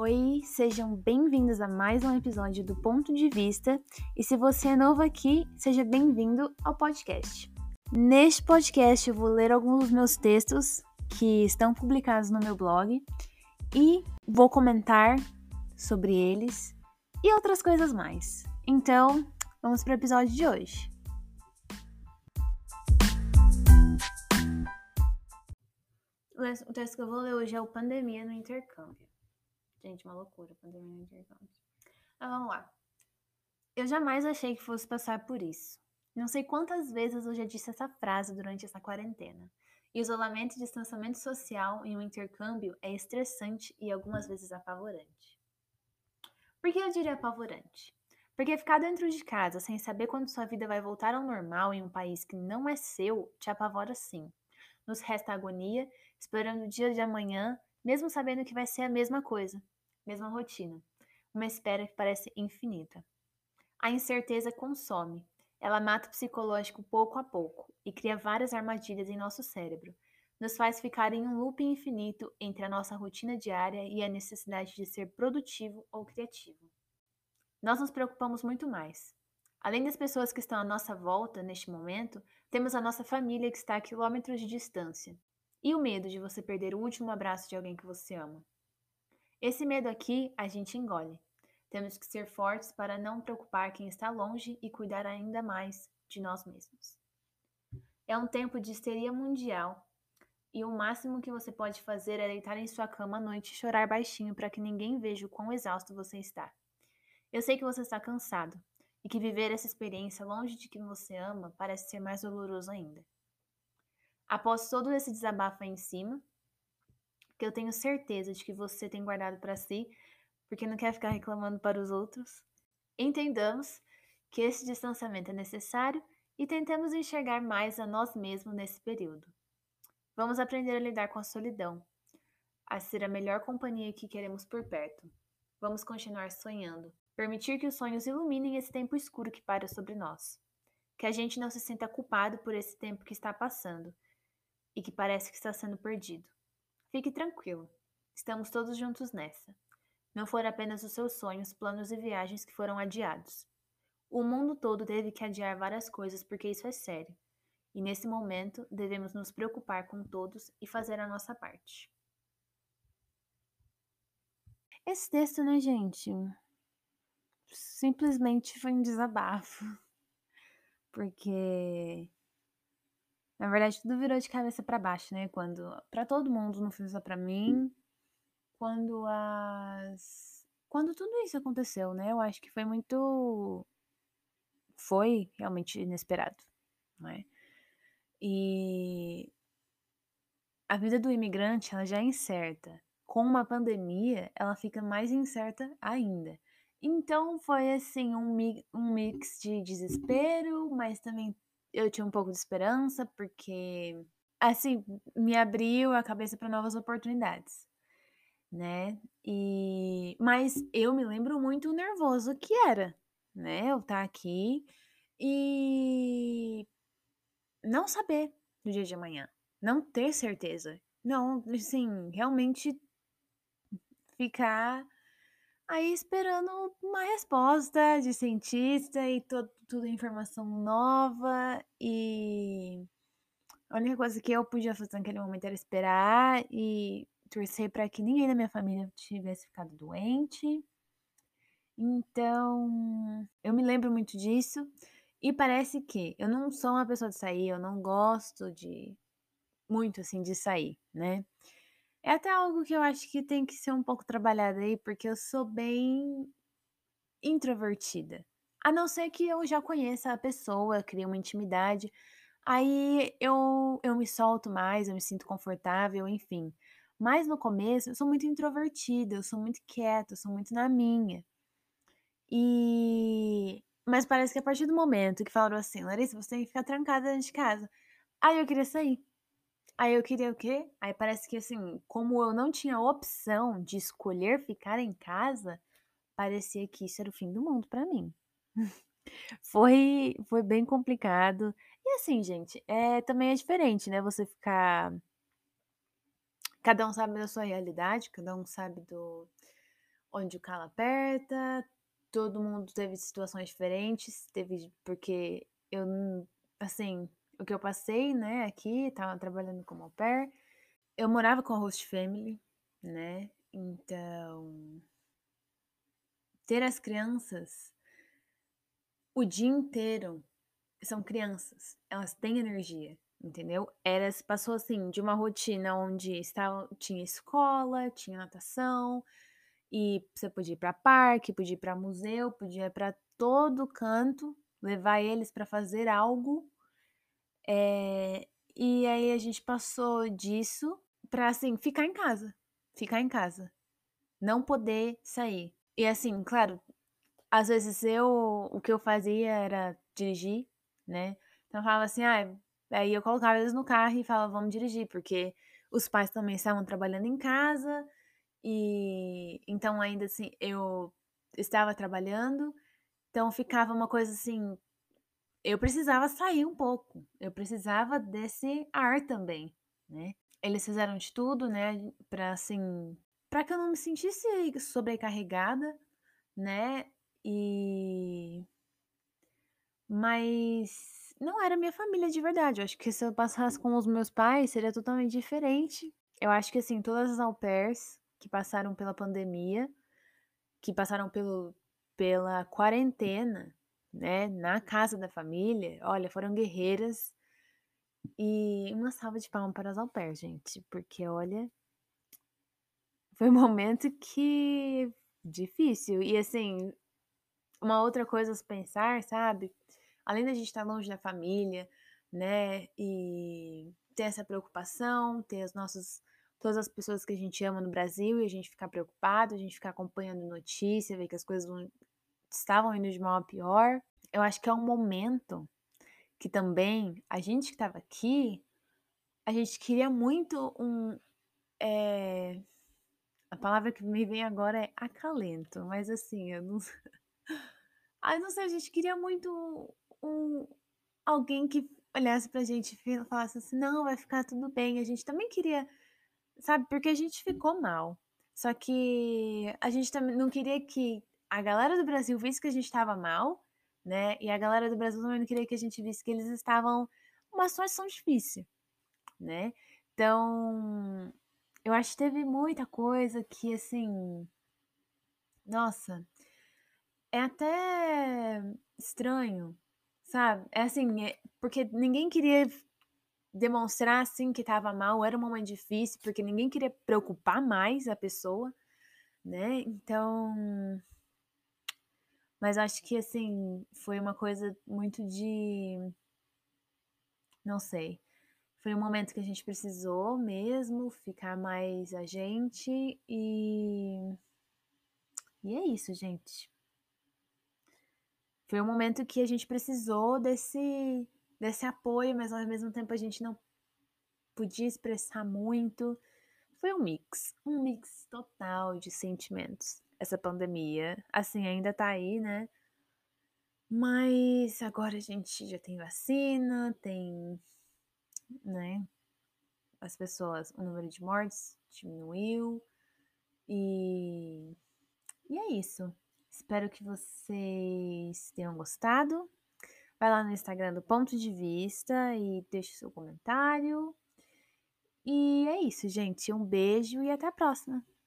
Oi, sejam bem-vindos a mais um episódio do Ponto de Vista. E se você é novo aqui, seja bem-vindo ao podcast. Neste podcast eu vou ler alguns dos meus textos que estão publicados no meu blog e vou comentar sobre eles e outras coisas mais. Então, vamos para o episódio de hoje. O texto que eu vou ler hoje é o Pandemia no Intercâmbio. Gente, uma loucura, pandemia no intercâmbio. Mas vamos lá. Eu jamais achei que fosse passar por isso. Não sei quantas vezes eu já disse essa frase durante essa quarentena. Isolamento e distanciamento social em um intercâmbio é estressante e algumas vezes apavorante. Por que eu diria apavorante? Porque ficar dentro de casa sem saber quando sua vida vai voltar ao normal em um país que não é seu te apavora sim. Nos resta agonia, esperando o dia de amanhã mesmo sabendo que vai ser a mesma coisa, mesma rotina. Uma espera que parece infinita. A incerteza consome. Ela mata o psicológico pouco a pouco e cria várias armadilhas em nosso cérebro. Nos faz ficar em um loop infinito entre a nossa rotina diária e a necessidade de ser produtivo ou criativo. Nós nos preocupamos muito mais. Além das pessoas que estão à nossa volta neste momento, temos a nossa família que está a quilômetros de distância. E o medo de você perder o último abraço de alguém que você ama? Esse medo aqui a gente engole. Temos que ser fortes para não preocupar quem está longe e cuidar ainda mais de nós mesmos. É um tempo de histeria mundial e o máximo que você pode fazer é deitar em sua cama à noite e chorar baixinho para que ninguém veja o quão exausto você está. Eu sei que você está cansado e que viver essa experiência longe de quem você ama parece ser mais doloroso ainda. Após todo esse desabafo aí em cima, que eu tenho certeza de que você tem guardado para si, porque não quer ficar reclamando para os outros, entendamos que esse distanciamento é necessário e tentemos enxergar mais a nós mesmos nesse período. Vamos aprender a lidar com a solidão, a ser a melhor companhia que queremos por perto. Vamos continuar sonhando, permitir que os sonhos iluminem esse tempo escuro que para sobre nós. Que a gente não se sinta culpado por esse tempo que está passando e que parece que está sendo perdido. Fique tranquilo, estamos todos juntos nessa. Não foram apenas os seus sonhos, planos e viagens que foram adiados. O mundo todo teve que adiar várias coisas porque isso é sério. E nesse momento devemos nos preocupar com todos e fazer a nossa parte. Esse texto, né, gente? Simplesmente foi um desabafo. Porque na verdade, tudo virou de cabeça para baixo, né? Quando para todo mundo, não foi só para mim. Quando as quando tudo isso aconteceu, né? Eu acho que foi muito foi realmente inesperado, né? E a vida do imigrante, ela já é incerta. Com uma pandemia, ela fica mais incerta ainda. Então foi assim um, um mix de desespero, mas também eu tinha um pouco de esperança, porque, assim, me abriu a cabeça para novas oportunidades, né? E, mas eu me lembro muito nervoso que era, né? Eu estar tá aqui e não saber no dia de amanhã, não ter certeza, não, assim, realmente ficar aí esperando uma resposta de cientista e to tudo informação nova e a única coisa que eu podia fazer naquele momento era esperar e torcer para que ninguém da minha família tivesse ficado doente. Então, eu me lembro muito disso e parece que eu não sou uma pessoa de sair, eu não gosto de muito assim de sair, né? É até algo que eu acho que tem que ser um pouco trabalhado aí, porque eu sou bem introvertida. A não ser que eu já conheça a pessoa, crie uma intimidade, aí eu, eu me solto mais, eu me sinto confortável, enfim. Mas no começo eu sou muito introvertida, eu sou muito quieta, eu sou muito na minha. E. Mas parece que a partir do momento que falaram assim, Larissa, você tem que ficar trancada dentro de casa. Aí eu queria sair. Aí eu queria o quê? Aí parece que assim, como eu não tinha opção de escolher ficar em casa, parecia que isso era o fim do mundo para mim. Foi foi bem complicado. E assim, gente, é também é diferente, né, você ficar cada um sabe da sua realidade, cada um sabe do onde o calo aperta, todo mundo teve situações diferentes, teve porque eu assim, o que eu passei, né, aqui, tava trabalhando como au pair, eu morava com a host family, né? Então, ter as crianças o dia inteiro são crianças, elas têm energia, entendeu? Eras passou assim de uma rotina onde estava, tinha escola, tinha natação, e você podia ir para parque, podia ir para museu, podia ir para todo canto, levar eles para fazer algo. É, e aí a gente passou disso para assim ficar em casa, ficar em casa, não poder sair. E assim, claro, às vezes eu o que eu fazia era dirigir, né? Então eu falava assim, ah, aí eu colocava eles no carro e falava, vamos dirigir, porque os pais também estavam trabalhando em casa e então ainda assim eu estava trabalhando, então ficava uma coisa assim, eu precisava sair um pouco, eu precisava desse ar também, né? Eles fizeram de tudo, né, para assim, para que eu não me sentisse sobrecarregada, né? E mas não era minha família de verdade. Eu acho que se eu passasse com os meus pais seria totalmente diferente. Eu acho que assim, todas as au pairs que passaram pela pandemia, que passaram pelo, pela quarentena, né, na casa da família, olha, foram guerreiras. E uma salva de palmas para as au pairs, gente, porque olha, foi um momento que difícil. E assim, uma outra coisa a se pensar, sabe? Além da gente estar longe da família, né? E ter essa preocupação, ter as nossas todas as pessoas que a gente ama no Brasil e a gente ficar preocupado, a gente ficar acompanhando notícia, ver que as coisas não estavam indo de mal a pior. Eu acho que é um momento que também a gente que estava aqui, a gente queria muito um. É... A palavra que me vem agora é acalento, mas assim, eu não. Não sei, a gente queria muito um, alguém que olhasse pra gente e falasse assim: não, vai ficar tudo bem. A gente também queria Sabe, porque a gente ficou mal. Só que a gente também não queria que a galera do Brasil visse que a gente estava mal, né? E a galera do Brasil também não queria que a gente visse que eles estavam numa situação difícil, né? Então, eu acho que teve muita coisa que, assim. Nossa, é até estranho, sabe? É assim, é, porque ninguém queria demonstrar assim que estava mal, era um momento difícil, porque ninguém queria preocupar mais a pessoa, né? Então, mas acho que assim, foi uma coisa muito de não sei. Foi um momento que a gente precisou mesmo ficar mais a gente e e é isso, gente. Foi um momento que a gente precisou desse desse apoio, mas ao mesmo tempo a gente não podia expressar muito. Foi um mix, um mix total de sentimentos. Essa pandemia, assim, ainda tá aí, né? Mas agora a gente já tem vacina, tem, né? As pessoas, o número de mortes diminuiu. E, e é isso. Espero que vocês tenham gostado. Vai lá no Instagram do Ponto de Vista e deixe seu comentário. E é isso, gente. Um beijo e até a próxima.